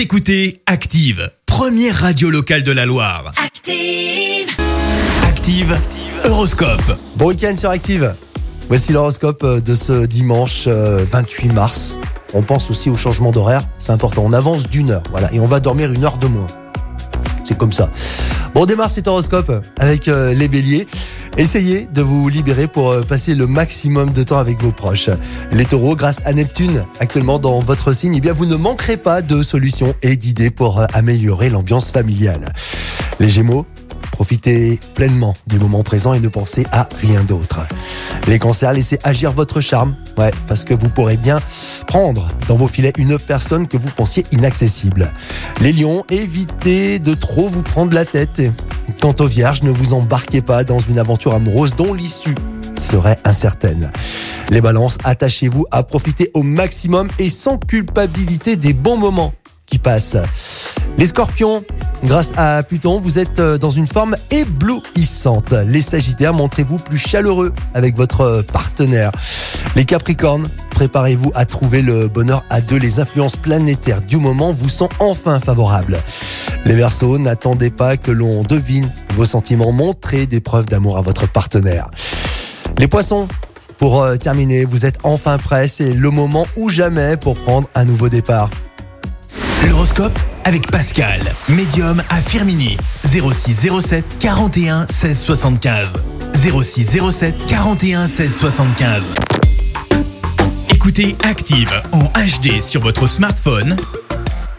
Vous écoutez Active, première radio locale de la Loire. Active. Active, Horoscope. Bon week-end sur Active. Voici l'horoscope euh, de ce dimanche euh, 28 mars. On pense aussi au changement d'horaire, c'est important. On avance d'une heure, voilà, et on va dormir une heure de moins. C'est comme ça. Bon, on démarre cet horoscope avec euh, les béliers. Essayez de vous libérer pour euh, passer le maximum de temps avec vos proches. Les taureaux, grâce à Neptune, actuellement dans votre signe, eh bien, vous ne manquerez pas de solutions et d'idées pour euh, améliorer l'ambiance familiale. Les gémeaux, profitez pleinement du moment présent et ne pensez à rien d'autre. Les cancers, laissez agir votre charme. Ouais, parce que vous pourrez bien prendre dans vos filets une personne que vous pensiez inaccessible. Les lions, évitez de trop vous prendre la tête. Quant aux vierges, ne vous embarquez pas dans une aventure amoureuse dont l'issue serait incertaine. Les balances, attachez-vous à profiter au maximum et sans culpabilité des bons moments qui passent. Les scorpions, grâce à Pluton, vous êtes euh, dans une forme éblouissante. Les sagittaires, montrez-vous plus chaleureux avec votre partenaire. Les capricornes, préparez-vous à trouver le bonheur à deux. Les influences planétaires du moment vous sont enfin favorables. Les versos, n'attendez pas que l'on devine vos sentiments. Montrez des preuves d'amour à votre partenaire. Les poissons, pour euh, terminer, vous êtes enfin prêts. C'est le moment ou jamais pour prendre un nouveau départ. L'horoscope avec Pascal, médium à Firmini. 06 07 41 16 75. 06 07 41 16 75. Écoutez Active en HD sur votre smartphone,